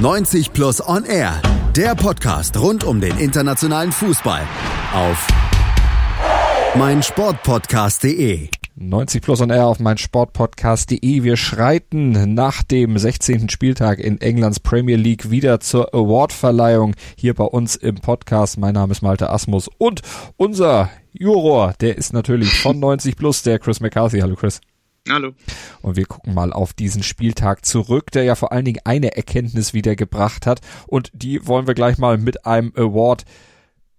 90 Plus On Air, der Podcast rund um den internationalen Fußball auf meinsportpodcast.de. 90 Plus on Air auf mein Sportpodcast.de. Wir schreiten nach dem 16. Spieltag in Englands Premier League wieder zur Awardverleihung hier bei uns im Podcast. Mein Name ist Malte Asmus und unser Juror, der ist natürlich von 90 Plus, der Chris McCarthy. Hallo Chris. Hallo. Und wir gucken mal auf diesen Spieltag zurück, der ja vor allen Dingen eine Erkenntnis wieder gebracht hat. Und die wollen wir gleich mal mit einem Award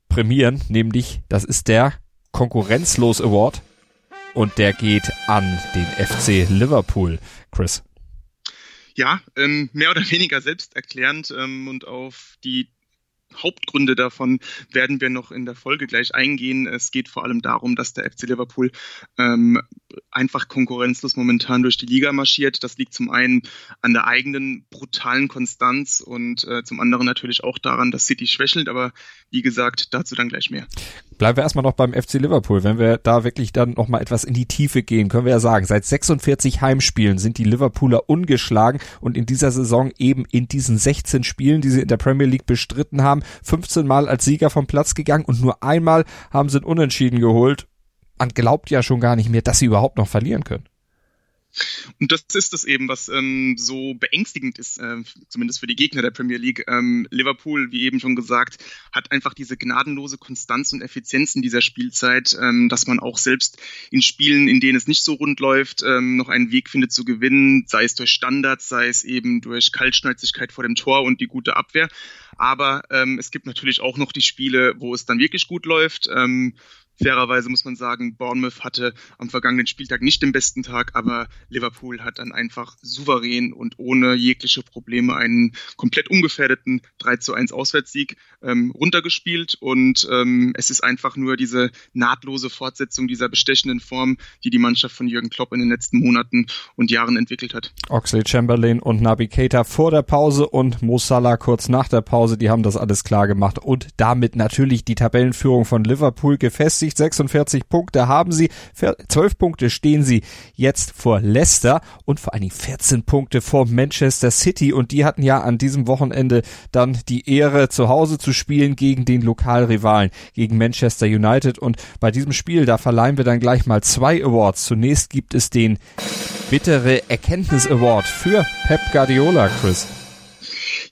prämieren, nämlich das ist der Konkurrenzlos Award. Und der geht an den FC Liverpool. Chris. Ja, ähm, mehr oder weniger selbsterklärend ähm, und auf die Hauptgründe davon werden wir noch in der Folge gleich eingehen. Es geht vor allem darum, dass der FC Liverpool ähm, einfach konkurrenzlos momentan durch die Liga marschiert. Das liegt zum einen an der eigenen brutalen Konstanz und äh, zum anderen natürlich auch daran, dass City schwächelt. Aber wie gesagt, dazu dann gleich mehr. Bleiben wir erstmal noch beim FC Liverpool. Wenn wir da wirklich dann nochmal etwas in die Tiefe gehen, können wir ja sagen, seit 46 Heimspielen sind die Liverpooler ungeschlagen und in dieser Saison eben in diesen 16 Spielen, die sie in der Premier League bestritten haben, 15 Mal als Sieger vom Platz gegangen und nur einmal haben sie einen Unentschieden geholt. Man glaubt ja schon gar nicht mehr, dass sie überhaupt noch verlieren können. Und das ist es eben, was ähm, so beängstigend ist, äh, zumindest für die Gegner der Premier League. Ähm, Liverpool, wie eben schon gesagt, hat einfach diese gnadenlose Konstanz und Effizienz in dieser Spielzeit, ähm, dass man auch selbst in Spielen, in denen es nicht so rund läuft, ähm, noch einen Weg findet zu gewinnen, sei es durch Standards, sei es eben durch Kaltschnäuzigkeit vor dem Tor und die gute Abwehr. Aber ähm, es gibt natürlich auch noch die Spiele, wo es dann wirklich gut läuft. Fairerweise muss man sagen, Bournemouth hatte am vergangenen Spieltag nicht den besten Tag, aber Liverpool hat dann einfach souverän und ohne jegliche Probleme einen komplett ungefährdeten 3 zu 1 Auswärtssieg ähm, runtergespielt und ähm, es ist einfach nur diese nahtlose Fortsetzung dieser bestechenden Form, die die Mannschaft von Jürgen Klopp in den letzten Monaten und Jahren entwickelt hat. Oxley Chamberlain und Naby Keita vor der Pause und Mo Salah kurz nach der Pause, die haben das alles klar gemacht und damit natürlich die Tabellenführung von Liverpool gefestigt. 46 Punkte haben sie, 12 Punkte stehen sie jetzt vor Leicester und vor allen Dingen 14 Punkte vor Manchester City und die hatten ja an diesem Wochenende dann die Ehre zu Hause zu spielen gegen den Lokalrivalen, gegen Manchester United und bei diesem Spiel, da verleihen wir dann gleich mal zwei Awards. Zunächst gibt es den bittere Erkenntnis Award für Pep Guardiola, Chris.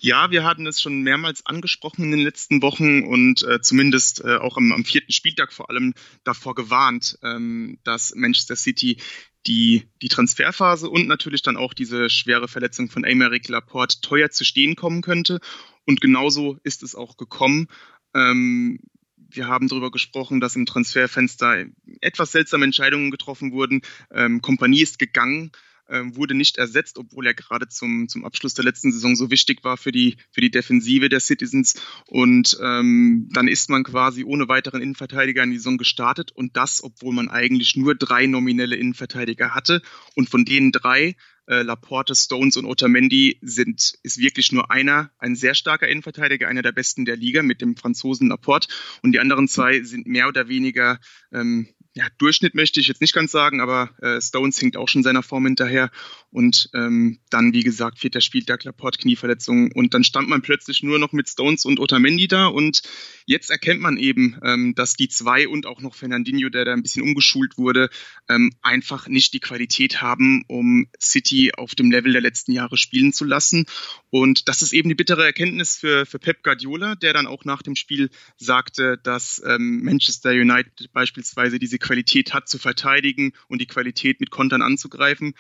Ja, wir hatten es schon mehrmals angesprochen in den letzten Wochen und äh, zumindest äh, auch am, am, vierten Spieltag vor allem davor gewarnt, ähm, dass Manchester City die, die Transferphase und natürlich dann auch diese schwere Verletzung von Aymeric Laporte teuer zu stehen kommen könnte. Und genauso ist es auch gekommen. Ähm, wir haben darüber gesprochen, dass im Transferfenster etwas seltsame Entscheidungen getroffen wurden. Ähm, Kompanie ist gegangen wurde nicht ersetzt, obwohl er gerade zum, zum Abschluss der letzten Saison so wichtig war für die, für die Defensive der Citizens. Und ähm, dann ist man quasi ohne weiteren Innenverteidiger in die Saison gestartet und das, obwohl man eigentlich nur drei nominelle Innenverteidiger hatte. Und von denen drei äh, Laporte, Stones und Otamendi sind, ist wirklich nur einer, ein sehr starker Innenverteidiger, einer der besten der Liga mit dem Franzosen Laporte. Und die anderen zwei sind mehr oder weniger ähm, ja, Durchschnitt möchte ich jetzt nicht ganz sagen, aber äh, Stones hinkt auch schon seiner Form hinterher. Und ähm, dann, wie gesagt, vierter Spieltag, Laporte, Knieverletzung. Und dann stand man plötzlich nur noch mit Stones und Otamendi da. Und jetzt erkennt man eben, ähm, dass die zwei und auch noch Fernandinho, der da ein bisschen umgeschult wurde, ähm, einfach nicht die Qualität haben, um City auf dem Level der letzten Jahre spielen zu lassen. Und das ist eben die bittere Erkenntnis für, für Pep Guardiola, der dann auch nach dem Spiel sagte, dass ähm, Manchester United beispielsweise diese Qualität hat, zu verteidigen und die Qualität mit Kontern anzugreifen.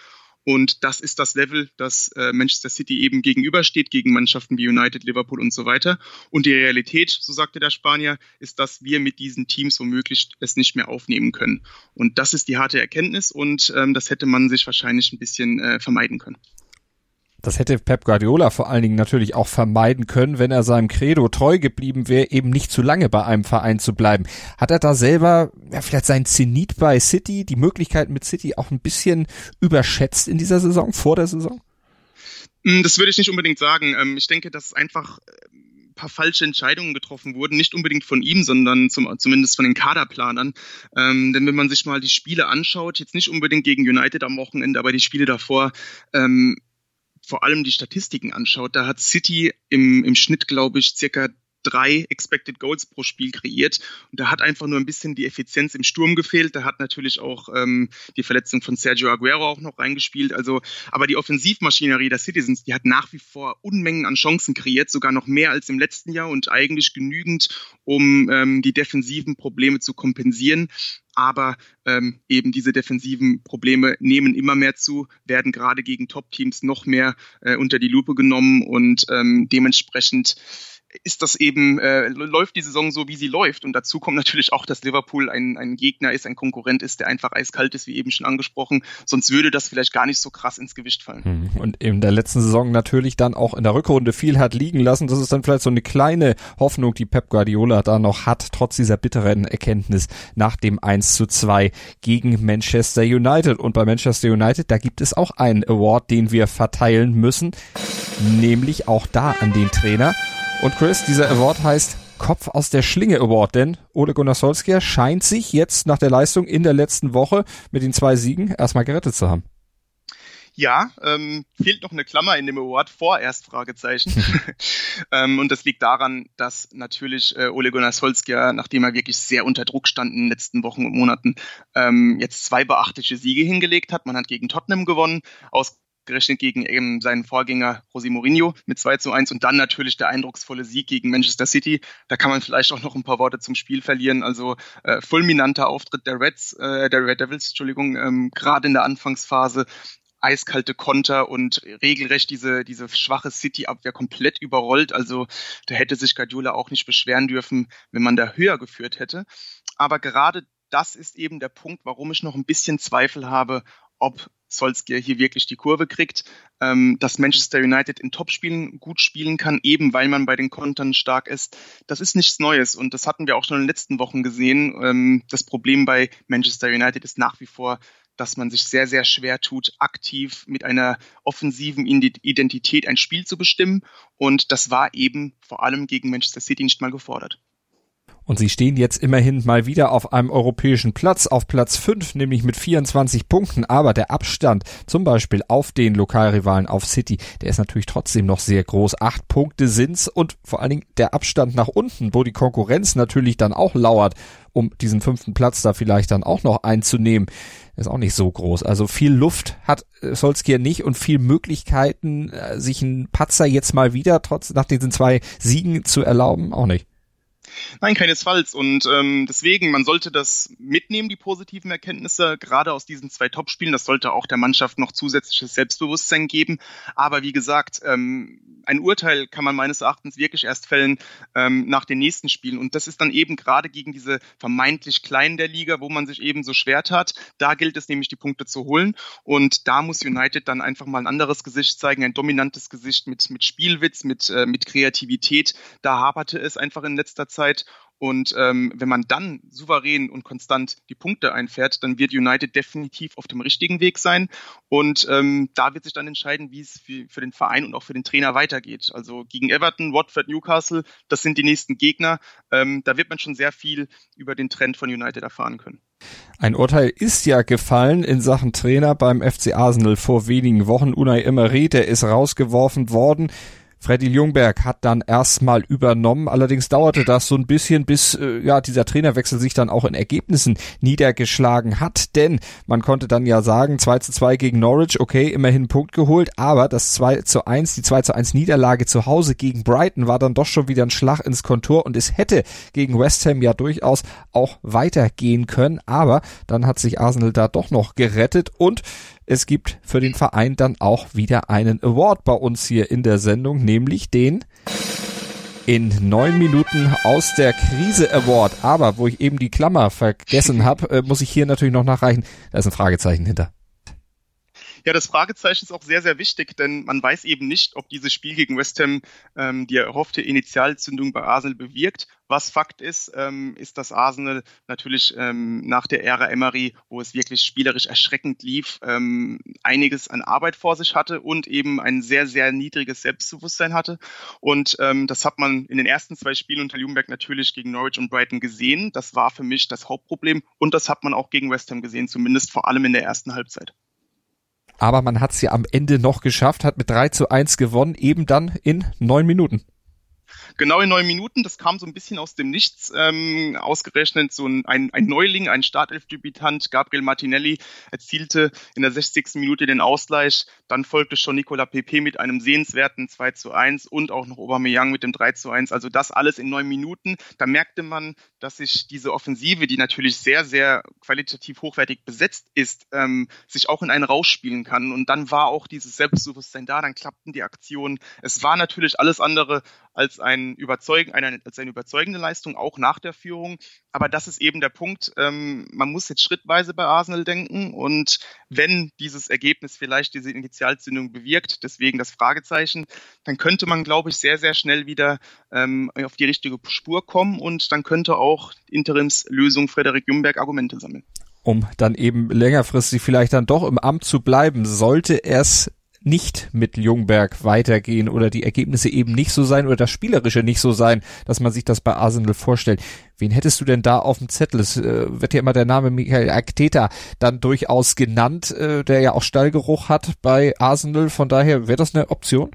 Und das ist das Level, das äh, Manchester City eben gegenübersteht, gegen Mannschaften wie United, Liverpool und so weiter. Und die Realität, so sagte der Spanier, ist, dass wir mit diesen Teams womöglich es nicht mehr aufnehmen können. Und das ist die harte Erkenntnis und ähm, das hätte man sich wahrscheinlich ein bisschen äh, vermeiden können. Das hätte Pep Guardiola vor allen Dingen natürlich auch vermeiden können, wenn er seinem Credo treu geblieben wäre, eben nicht zu lange bei einem Verein zu bleiben. Hat er da selber ja, vielleicht sein Zenit bei City, die Möglichkeiten mit City auch ein bisschen überschätzt in dieser Saison, vor der Saison? Hm, das würde ich nicht unbedingt sagen. Ähm, ich denke, dass einfach ein äh, paar falsche Entscheidungen getroffen wurden, nicht unbedingt von ihm, sondern zum, zumindest von den Kaderplanern. Ähm, denn wenn man sich mal die Spiele anschaut, jetzt nicht unbedingt gegen United am Wochenende, aber die Spiele davor, ähm, vor allem die Statistiken anschaut, da hat City im, im Schnitt, glaube ich, circa drei Expected Goals pro Spiel kreiert. Und da hat einfach nur ein bisschen die Effizienz im Sturm gefehlt. Da hat natürlich auch ähm, die Verletzung von Sergio Aguero auch noch reingespielt. Also, aber die Offensivmaschinerie der Citizens, die hat nach wie vor Unmengen an Chancen kreiert, sogar noch mehr als im letzten Jahr und eigentlich genügend, um ähm, die defensiven Probleme zu kompensieren aber ähm, eben diese defensiven Probleme nehmen immer mehr zu, werden gerade gegen Top-Teams noch mehr äh, unter die Lupe genommen und ähm, dementsprechend ist das eben, äh, läuft die Saison so, wie sie läuft. Und dazu kommt natürlich auch, dass Liverpool ein, ein Gegner ist, ein Konkurrent ist, der einfach eiskalt ist, wie eben schon angesprochen. Sonst würde das vielleicht gar nicht so krass ins Gewicht fallen. Hm. Und in der letzten Saison natürlich dann auch in der Rückrunde viel hat liegen lassen. Das ist dann vielleicht so eine kleine Hoffnung, die Pep Guardiola da noch hat, trotz dieser bitteren Erkenntnis nach dem 1 zu 2 gegen Manchester United. Und bei Manchester United, da gibt es auch einen Award, den wir verteilen müssen, nämlich auch da an den Trainer. Und Chris, dieser Award heißt Kopf aus der Schlinge Award, denn Ole Gunnar Solskjaer scheint sich jetzt nach der Leistung in der letzten Woche mit den zwei Siegen erstmal gerettet zu haben. Ja, ähm, fehlt noch eine Klammer in dem Award, vorerst Fragezeichen. ähm, und das liegt daran, dass natürlich äh, Ole Gunnar Solskjaer, nachdem er wirklich sehr unter Druck stand in den letzten Wochen und Monaten, ähm, jetzt zwei beachtliche Siege hingelegt hat. Man hat gegen Tottenham gewonnen, aus gerechnet gegen eben seinen Vorgänger José Mourinho mit 2 zu 1 und dann natürlich der eindrucksvolle Sieg gegen Manchester City. Da kann man vielleicht auch noch ein paar Worte zum Spiel verlieren. Also äh, fulminanter Auftritt der Reds, äh, der Red Devils, Entschuldigung, ähm, gerade in der Anfangsphase eiskalte Konter und regelrecht diese, diese schwache City-Abwehr komplett überrollt. Also da hätte sich Guardiola auch nicht beschweren dürfen, wenn man da höher geführt hätte. Aber gerade das ist eben der Punkt, warum ich noch ein bisschen Zweifel habe, ob Solskjaer hier wirklich die Kurve kriegt, ähm, dass Manchester United in Topspielen gut spielen kann, eben weil man bei den Kontern stark ist. Das ist nichts Neues und das hatten wir auch schon in den letzten Wochen gesehen. Ähm, das Problem bei Manchester United ist nach wie vor, dass man sich sehr, sehr schwer tut, aktiv mit einer offensiven Identität ein Spiel zu bestimmen. Und das war eben vor allem gegen Manchester City nicht mal gefordert. Und sie stehen jetzt immerhin mal wieder auf einem europäischen Platz, auf Platz 5, nämlich mit 24 Punkten. Aber der Abstand zum Beispiel auf den Lokalrivalen auf City, der ist natürlich trotzdem noch sehr groß. Acht Punkte sind's und vor allen Dingen der Abstand nach unten, wo die Konkurrenz natürlich dann auch lauert, um diesen fünften Platz da vielleicht dann auch noch einzunehmen, ist auch nicht so groß. Also viel Luft hat Solskjaer nicht und viel Möglichkeiten, äh, sich einen Patzer jetzt mal wieder trotz nach diesen zwei Siegen zu erlauben, auch nicht. Nein, keinesfalls. Und ähm, deswegen, man sollte das mitnehmen, die positiven Erkenntnisse, gerade aus diesen zwei Topspielen. Das sollte auch der Mannschaft noch zusätzliches Selbstbewusstsein geben. Aber wie gesagt, ähm, ein Urteil kann man meines Erachtens wirklich erst fällen ähm, nach den nächsten Spielen. Und das ist dann eben gerade gegen diese vermeintlich Kleinen der Liga, wo man sich eben so schwer tat. Da gilt es nämlich, die Punkte zu holen. Und da muss United dann einfach mal ein anderes Gesicht zeigen, ein dominantes Gesicht mit, mit Spielwitz, mit, äh, mit Kreativität. Da haperte es einfach in letzter Zeit. Und ähm, wenn man dann souverän und konstant die Punkte einfährt, dann wird United definitiv auf dem richtigen Weg sein. Und ähm, da wird sich dann entscheiden, wie es für, für den Verein und auch für den Trainer weitergeht. Also gegen Everton, Watford, Newcastle, das sind die nächsten Gegner. Ähm, da wird man schon sehr viel über den Trend von United erfahren können. Ein Urteil ist ja gefallen in Sachen Trainer beim FC Arsenal vor wenigen Wochen. Unai Emery, der ist rausgeworfen worden. Freddy Ljungberg hat dann erstmal übernommen. Allerdings dauerte das so ein bisschen, bis äh, ja dieser Trainerwechsel sich dann auch in Ergebnissen niedergeschlagen hat. Denn man konnte dann ja sagen, 2 zu 2 gegen Norwich, okay, immerhin Punkt geholt, aber das 2 zu 1, die 2 zu 1 Niederlage zu Hause gegen Brighton war dann doch schon wieder ein Schlag ins Kontor und es hätte gegen West Ham ja durchaus auch weitergehen können. Aber dann hat sich Arsenal da doch noch gerettet und es gibt für den Verein dann auch wieder einen Award bei uns hier in der Sendung, nämlich den in neun Minuten aus der Krise Award. Aber wo ich eben die Klammer vergessen habe, äh, muss ich hier natürlich noch nachreichen. Da ist ein Fragezeichen hinter. Ja, das Fragezeichen ist auch sehr, sehr wichtig, denn man weiß eben nicht, ob dieses Spiel gegen West Ham ähm, die erhoffte Initialzündung bei Arsenal bewirkt. Was Fakt ist, ähm, ist, dass Arsenal natürlich ähm, nach der Ära Emery, wo es wirklich spielerisch erschreckend lief, ähm, einiges an Arbeit vor sich hatte und eben ein sehr, sehr niedriges Selbstbewusstsein hatte. Und ähm, das hat man in den ersten zwei Spielen unter Ljungberg natürlich gegen Norwich und Brighton gesehen. Das war für mich das Hauptproblem und das hat man auch gegen West Ham gesehen, zumindest vor allem in der ersten Halbzeit. Aber man hat es ja am Ende noch geschafft, hat mit 3 zu 1 gewonnen, eben dann in neun Minuten genau in neun Minuten. Das kam so ein bisschen aus dem Nichts. Ähm, ausgerechnet so ein, ein, ein Neuling, ein Startelfdebütant, Gabriel Martinelli, erzielte in der 60. Minute den Ausgleich. Dann folgte schon Nicola Pepe mit einem sehenswerten 2 zu 1 und auch noch Aubameyang mit dem 3 zu 1. Also das alles in neun Minuten. Da merkte man, dass sich diese Offensive, die natürlich sehr, sehr qualitativ hochwertig besetzt ist, ähm, sich auch in einen rausspielen kann. Und dann war auch dieses Selbstbewusstsein da, dann klappten die Aktionen. Es war natürlich alles andere als ein Überzeugen, eine, als eine überzeugende Leistung, auch nach der Führung. Aber das ist eben der Punkt. Ähm, man muss jetzt schrittweise bei Arsenal denken. Und wenn dieses Ergebnis vielleicht diese Initialzündung bewirkt, deswegen das Fragezeichen, dann könnte man, glaube ich, sehr, sehr schnell wieder ähm, auf die richtige Spur kommen und dann könnte auch Interimslösung Frederik Jumberg Argumente sammeln um dann eben längerfristig vielleicht dann doch im Amt zu bleiben, sollte es nicht mit Jungberg weitergehen oder die Ergebnisse eben nicht so sein oder das Spielerische nicht so sein, dass man sich das bei Arsenal vorstellt. Wen hättest du denn da auf dem Zettel? Es äh, wird ja immer der Name Michael Akteta dann durchaus genannt, äh, der ja auch Stallgeruch hat bei Arsenal. Von daher wäre das eine Option?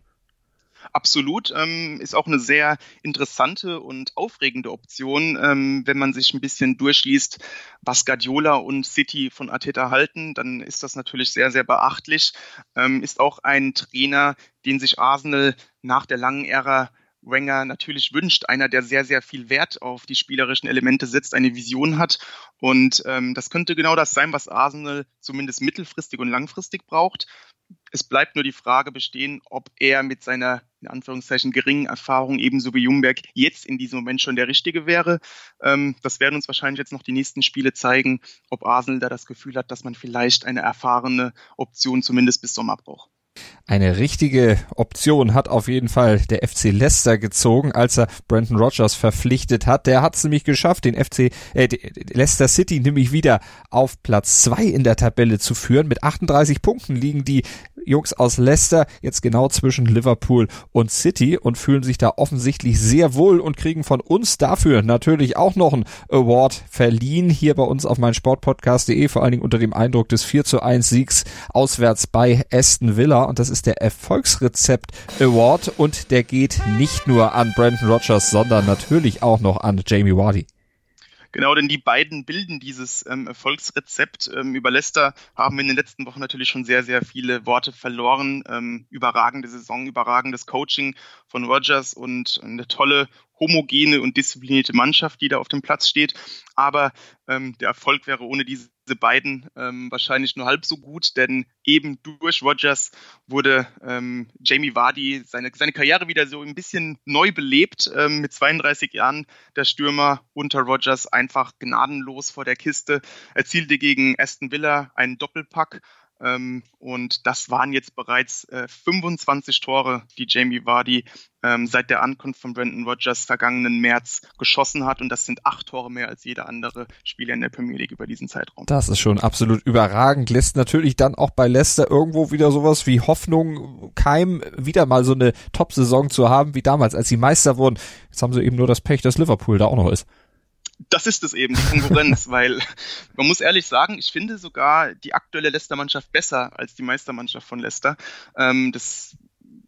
Absolut. Ähm, ist auch eine sehr interessante und aufregende Option, ähm, wenn man sich ein bisschen durchliest, was Guardiola und City von Arteta halten, dann ist das natürlich sehr, sehr beachtlich. Ähm, ist auch ein Trainer, den sich Arsenal nach der langen Ära Wenger natürlich wünscht. Einer, der sehr, sehr viel Wert auf die spielerischen Elemente setzt, eine Vision hat. Und ähm, das könnte genau das sein, was Arsenal zumindest mittelfristig und langfristig braucht. Es bleibt nur die Frage bestehen, ob er mit seiner in Anführungszeichen geringen Erfahrung ebenso wie Jungberg jetzt in diesem Moment schon der Richtige wäre. Ähm, das werden uns wahrscheinlich jetzt noch die nächsten Spiele zeigen, ob Arsenal da das Gefühl hat, dass man vielleicht eine erfahrene Option zumindest bis Sommer braucht. Eine richtige Option hat auf jeden Fall der FC Leicester gezogen, als er Brandon Rogers verpflichtet hat. Der hat es nämlich geschafft, den FC äh, Leicester City nämlich wieder auf Platz zwei in der Tabelle zu führen. Mit 38 Punkten liegen die Jungs aus Leicester jetzt genau zwischen Liverpool und City und fühlen sich da offensichtlich sehr wohl und kriegen von uns dafür natürlich auch noch einen Award verliehen hier bei uns auf meinsportpodcast.de, vor allen Dingen unter dem Eindruck des 4 zu 1 Siegs auswärts bei Aston Villa und das ist der Erfolgsrezept Award und der geht nicht nur an Brandon Rogers, sondern natürlich auch noch an Jamie Wardy. Genau, denn die beiden bilden dieses ähm, Erfolgsrezept. Ähm, über Leicester haben wir in den letzten Wochen natürlich schon sehr, sehr viele Worte verloren. Ähm, überragende Saison, überragendes Coaching von Rogers und eine tolle homogene und disziplinierte Mannschaft, die da auf dem Platz steht. Aber ähm, der Erfolg wäre ohne diese beiden ähm, wahrscheinlich nur halb so gut, denn eben durch Rogers wurde ähm, Jamie Vardy seine, seine Karriere wieder so ein bisschen neu belebt. Ähm, mit 32 Jahren der Stürmer unter Rogers einfach gnadenlos vor der Kiste, erzielte gegen Aston Villa einen Doppelpack und das waren jetzt bereits äh, 25 Tore, die Jamie Vardy ähm, seit der Ankunft von Brandon Rogers vergangenen März geschossen hat. Und das sind acht Tore mehr als jeder andere Spieler in der Premier League über diesen Zeitraum. Das ist schon absolut überragend. Lässt natürlich dann auch bei Leicester irgendwo wieder sowas wie Hoffnung keim, wieder mal so eine Top-Saison zu haben wie damals, als sie Meister wurden. Jetzt haben sie eben nur das Pech, dass Liverpool da auch noch ist das ist es eben, die Konkurrenz, weil man muss ehrlich sagen, ich finde sogar die aktuelle Leicester-Mannschaft besser als die Meistermannschaft von Leicester. Ähm, das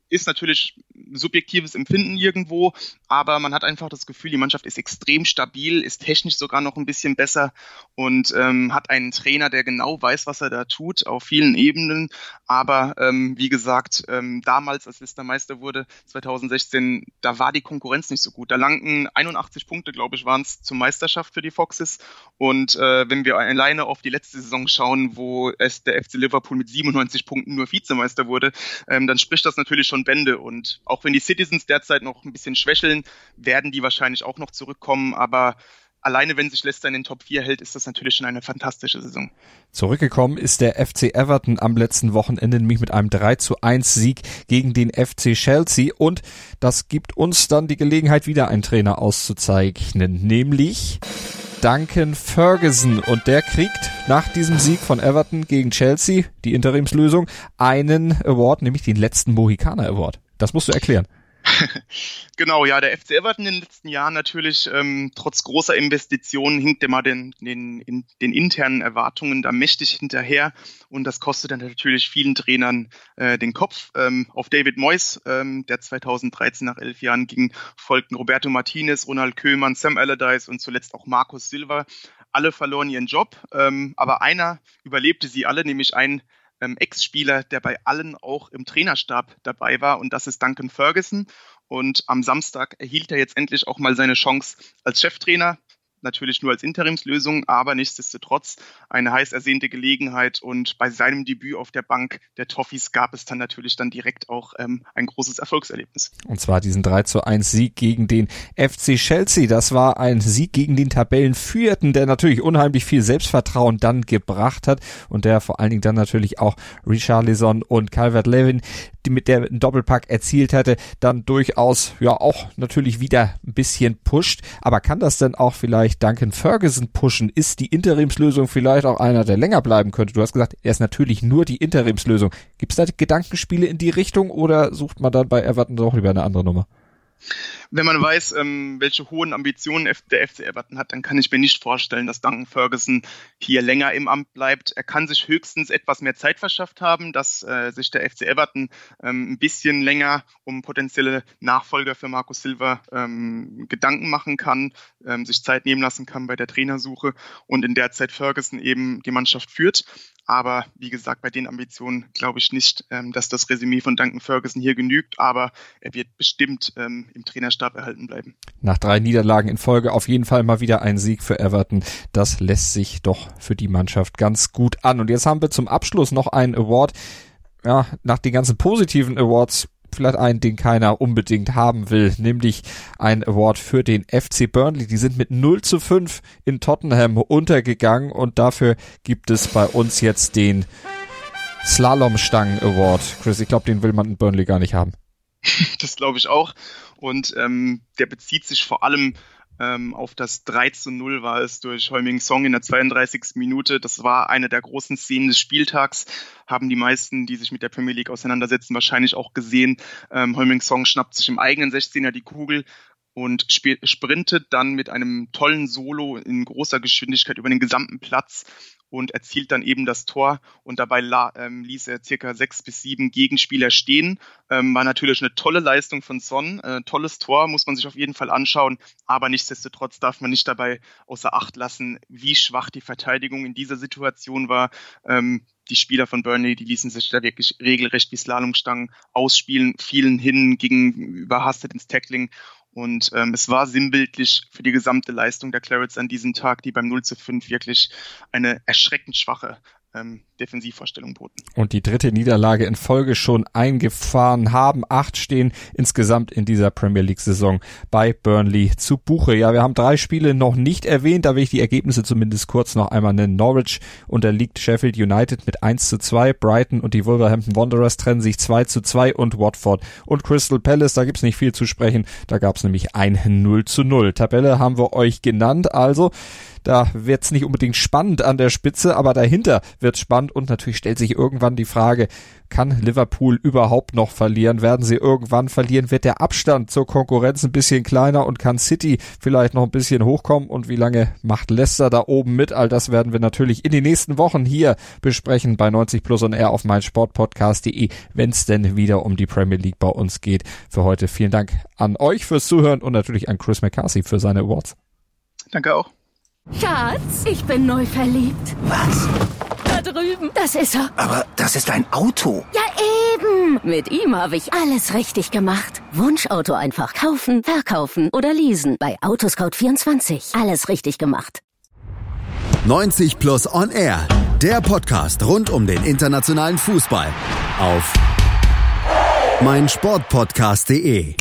ist natürlich subjektives Empfinden irgendwo, aber man hat einfach das Gefühl, die Mannschaft ist extrem stabil, ist technisch sogar noch ein bisschen besser und ähm, hat einen Trainer, der genau weiß, was er da tut, auf vielen Ebenen. Aber ähm, wie gesagt, ähm, damals, als Lister Meister wurde, 2016, da war die Konkurrenz nicht so gut. Da langten 81 Punkte, glaube ich, waren es zur Meisterschaft für die Foxes. Und äh, wenn wir alleine auf die letzte Saison schauen, wo es der FC Liverpool mit 97 Punkten nur Vizemeister wurde, ähm, dann spricht das natürlich schon Bände. Und auch wenn die Citizens derzeit noch ein bisschen schwächeln, werden die wahrscheinlich auch noch zurückkommen. Aber alleine wenn sich Leicester in den Top 4 hält, ist das natürlich schon eine fantastische Saison. Zurückgekommen ist der FC Everton am letzten Wochenende nämlich mit einem 3 zu 1 Sieg gegen den FC Chelsea und das gibt uns dann die Gelegenheit, wieder einen Trainer auszuzeichnen, nämlich Duncan Ferguson und der kriegt nach diesem Sieg von Everton gegen Chelsea, die Interimslösung, einen Award, nämlich den letzten Mohikaner Award. Das musst du erklären. genau, ja, der FC Everton in den letzten Jahren natürlich ähm, trotz großer Investitionen hinkt immer den, den, in, den internen Erwartungen da mächtig hinterher und das kostet dann natürlich vielen Trainern äh, den Kopf. Ähm, auf David Moyes, ähm, der 2013 nach elf Jahren ging, folgten Roberto Martinez, Ronald Köhlmann, Sam Allardyce und zuletzt auch Markus Silva. Alle verloren ihren Job, ähm, aber einer überlebte sie alle, nämlich ein ähm, Ex-Spieler, der bei allen auch im Trainerstab dabei war und das ist Duncan Ferguson. Und am Samstag erhielt er jetzt endlich auch mal seine Chance als Cheftrainer natürlich nur als Interimslösung, aber nichtsdestotrotz eine heiß ersehnte Gelegenheit. Und bei seinem Debüt auf der Bank der Toffees gab es dann natürlich dann direkt auch ähm, ein großes Erfolgserlebnis. Und zwar diesen 3 zu 1 Sieg gegen den FC Chelsea. Das war ein Sieg gegen den Tabellenführten, der natürlich unheimlich viel Selbstvertrauen dann gebracht hat und der vor allen Dingen dann natürlich auch Richarlison und Calvert-Lewin die mit der Doppelpack erzielt hatte, dann durchaus ja auch natürlich wieder ein bisschen pusht. Aber kann das denn auch vielleicht Duncan Ferguson pushen? Ist die Interimslösung vielleicht auch einer, der länger bleiben könnte? Du hast gesagt, er ist natürlich nur die Interimslösung. Gibt es da Gedankenspiele in die Richtung oder sucht man dann bei Everton doch lieber eine andere Nummer? Wenn man weiß, ähm, welche hohen Ambitionen der FC Everton hat, dann kann ich mir nicht vorstellen, dass Duncan Ferguson hier länger im Amt bleibt. Er kann sich höchstens etwas mehr Zeit verschafft haben, dass äh, sich der FC Everton ähm, ein bisschen länger um potenzielle Nachfolger für Marco Silva ähm, Gedanken machen kann, ähm, sich Zeit nehmen lassen kann bei der Trainersuche und in der Zeit Ferguson eben die Mannschaft führt. Aber wie gesagt, bei den Ambitionen glaube ich nicht, ähm, dass das Resümee von Duncan Ferguson hier genügt, aber er wird bestimmt ähm, im Trainerstab erhalten bleiben. Nach drei Niederlagen in Folge auf jeden Fall mal wieder ein Sieg für Everton. Das lässt sich doch für die Mannschaft ganz gut an. Und jetzt haben wir zum Abschluss noch einen Award. Ja, nach den ganzen positiven Awards vielleicht einen, den keiner unbedingt haben will, nämlich ein Award für den FC Burnley. Die sind mit 0 zu 5 in Tottenham untergegangen und dafür gibt es bei uns jetzt den Slalomstangen Award. Chris, ich glaube, den will man in Burnley gar nicht haben. Das glaube ich auch. Und ähm, der bezieht sich vor allem ähm, auf das 3 zu 0 war es durch Heuming Song in der 32. Minute. Das war eine der großen Szenen des Spieltags. Haben die meisten, die sich mit der Premier League auseinandersetzen, wahrscheinlich auch gesehen. Ähm, Heuming Song schnappt sich im eigenen 16er die Kugel und sprintet dann mit einem tollen Solo in großer Geschwindigkeit über den gesamten Platz und erzielt dann eben das Tor und dabei ähm, ließ er circa sechs bis sieben Gegenspieler stehen. Ähm, war natürlich eine tolle Leistung von Son, äh, tolles Tor, muss man sich auf jeden Fall anschauen, aber nichtsdestotrotz darf man nicht dabei außer Acht lassen, wie schwach die Verteidigung in dieser Situation war. Ähm, die Spieler von Burnley, die ließen sich da wirklich regelrecht wie Slalomstangen ausspielen, fielen hin, gingen überhastet ins Tackling und ähm, es war sinnbildlich für die gesamte Leistung der Clarets an diesem Tag, die beim 0 zu 5 wirklich eine erschreckend schwache ähm, Defensivvorstellung boten. Und die dritte Niederlage in Folge schon eingefahren haben. Acht stehen insgesamt in dieser Premier League Saison bei Burnley zu Buche. Ja, wir haben drei Spiele noch nicht erwähnt. Da will ich die Ergebnisse zumindest kurz noch einmal nennen. Norwich unterliegt Sheffield United mit 1 zu 2. Brighton und die Wolverhampton Wanderers trennen sich 2 zu 2 und Watford und Crystal Palace. Da gibt's nicht viel zu sprechen. Da gab's nämlich ein 0 zu 0. Tabelle haben wir euch genannt. Also da wird's nicht unbedingt spannend an der Spitze, aber dahinter wird's spannend und natürlich stellt sich irgendwann die Frage, kann Liverpool überhaupt noch verlieren? Werden sie irgendwann verlieren? Wird der Abstand zur Konkurrenz ein bisschen kleiner und kann City vielleicht noch ein bisschen hochkommen? Und wie lange macht Leicester da oben mit? All das werden wir natürlich in den nächsten Wochen hier besprechen bei 90 Plus und R auf meinsportpodcast.de, wenn es denn wieder um die Premier League bei uns geht. Für heute vielen Dank an euch fürs Zuhören und natürlich an Chris McCarthy für seine Awards. Danke auch. Schatz, ich bin neu verliebt. Was? Drüben. Das ist er. Aber das ist ein Auto. Ja, eben. Mit ihm habe ich alles richtig gemacht. Wunschauto einfach kaufen, verkaufen oder leasen. Bei Autoscout24. Alles richtig gemacht. 90 Plus On Air. Der Podcast rund um den internationalen Fußball. Auf meinsportpodcast.de.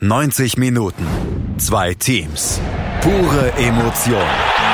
90 Minuten. Zwei Teams. Pure Emotion.